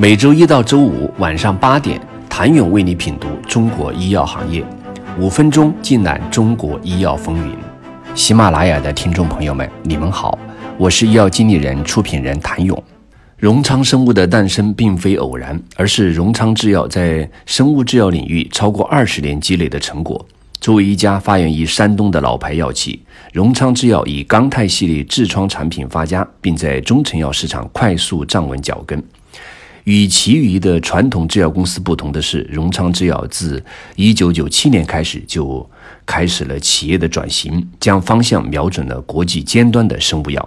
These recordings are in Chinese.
每周一到周五晚上八点，谭勇为你品读中国医药行业，五分钟尽览中国医药风云。喜马拉雅的听众朋友们，你们好，我是医药经理人、出品人谭勇。荣昌生物的诞生并非偶然，而是荣昌制药在生物制药领域超过二十年积累的成果。作为一家发源于山东的老牌药企，荣昌制药以钢泰系列痔疮产品发家，并在中成药市场快速站稳脚跟。与其余的传统制药公司不同的是，荣昌制药自1997年开始就开始了企业的转型，将方向瞄准了国际尖端的生物药。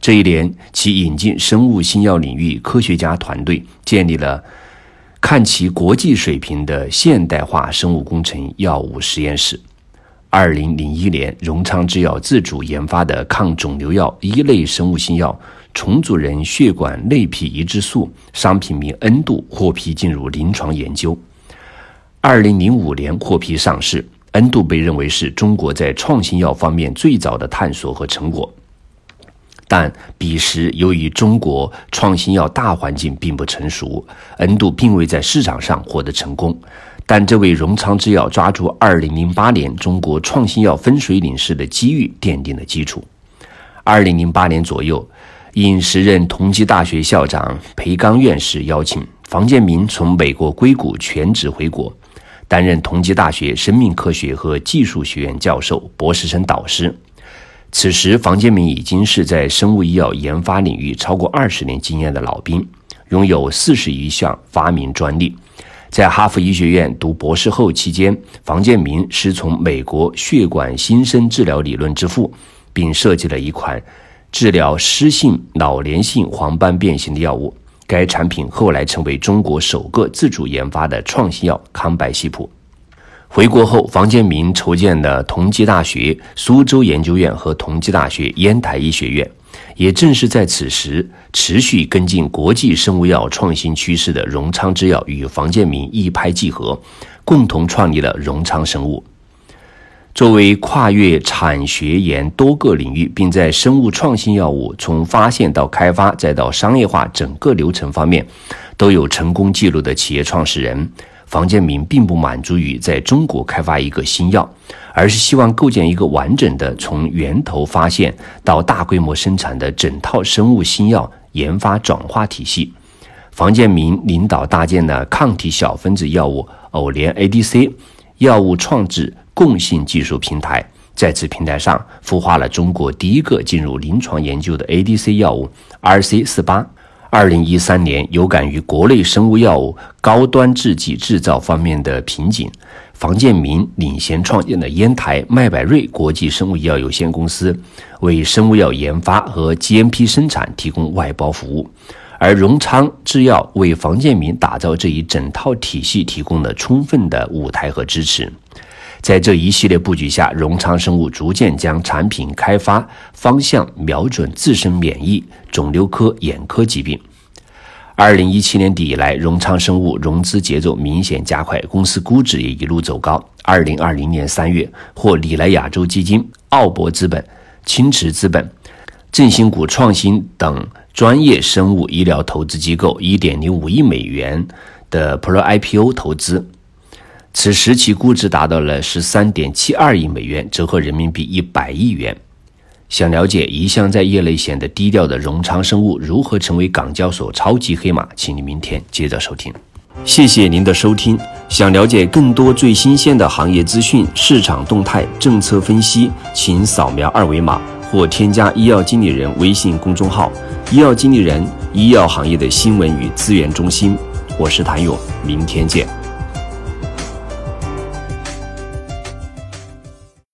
这一年，其引进生物新药领域科学家团队，建立了看其国际水平的现代化生物工程药物实验室。2001年，荣昌制药自主研发的抗肿瘤药一类生物新药。重组人血管内皮移植素商品名恩度获批进入临床研究，二零零五年获批上市。恩度被认为是中国在创新药方面最早的探索和成果，但彼时由于中国创新药大环境并不成熟，恩度并未在市场上获得成功。但这为荣昌制药抓住二零零八年中国创新药分水岭式的机遇奠定了基础。二零零八年左右。应时任同济大学校长裴刚院士邀请，房建明从美国硅谷全职回国，担任同济大学生命科学和技术学院教授、博士生导师。此时，房建明已经是在生物医药研发领域超过二十年经验的老兵，拥有四十余项发明专利。在哈佛医学院读博士后期间，房建明师从美国血管新生治疗理论之父，并设计了一款。治疗湿性老年性黄斑变形的药物，该产品后来成为中国首个自主研发的创新药康柏西普。回国后，房建明筹建了同济大学苏州研究院和同济大学烟台医学院。也正是在此时，持续跟进国际生物药创新趋势的荣昌制药与房建明一拍即合，共同创立了荣昌生物。作为跨越产学研多个领域，并在生物创新药物从发现到开发再到商业化整个流程方面都有成功记录的企业创始人房建明，并不满足于在中国开发一个新药，而是希望构建一个完整的从源头发现到大规模生产的整套生物新药研发转化体系。房建明领导搭建了抗体小分子药物偶联 ADC 药物创制。共性技术平台在此平台上孵化了中国第一个进入临床研究的 ADC 药物 RC 四八。二零一三年，有感于国内生物药物高端制剂制造方面的瓶颈，房建明领衔创建了烟台麦百瑞国际生物医药有限公司，为生物药研发和 GMP 生产提供外包服务，而荣昌制药为房建明打造这一整套体系提供了充分的舞台和支持。在这一系列布局下，荣昌生物逐渐将产品开发方向瞄准自身免疫、肿瘤科、眼科疾病。二零一七年底以来，荣昌生物融资节奏明显加快，公司估值也一路走高。二零二零年三月，获里来亚洲基金、奥博资本、青池资本、振兴股创新等专业生物医疗投资机构一点零五亿美元的 Pro IPO 投资。此时其估值达到了十三点七二亿美元，折合人民币一百亿元。想了解一向在业内显得低调的荣昌生物如何成为港交所超级黑马，请你明天接着收听。谢谢您的收听。想了解更多最新鲜的行业资讯、市场动态、政策分析，请扫描二维码或添加医药经理人微信公众号“医药经理人”——医药行业的新闻与资源中心。我是谭勇，明天见。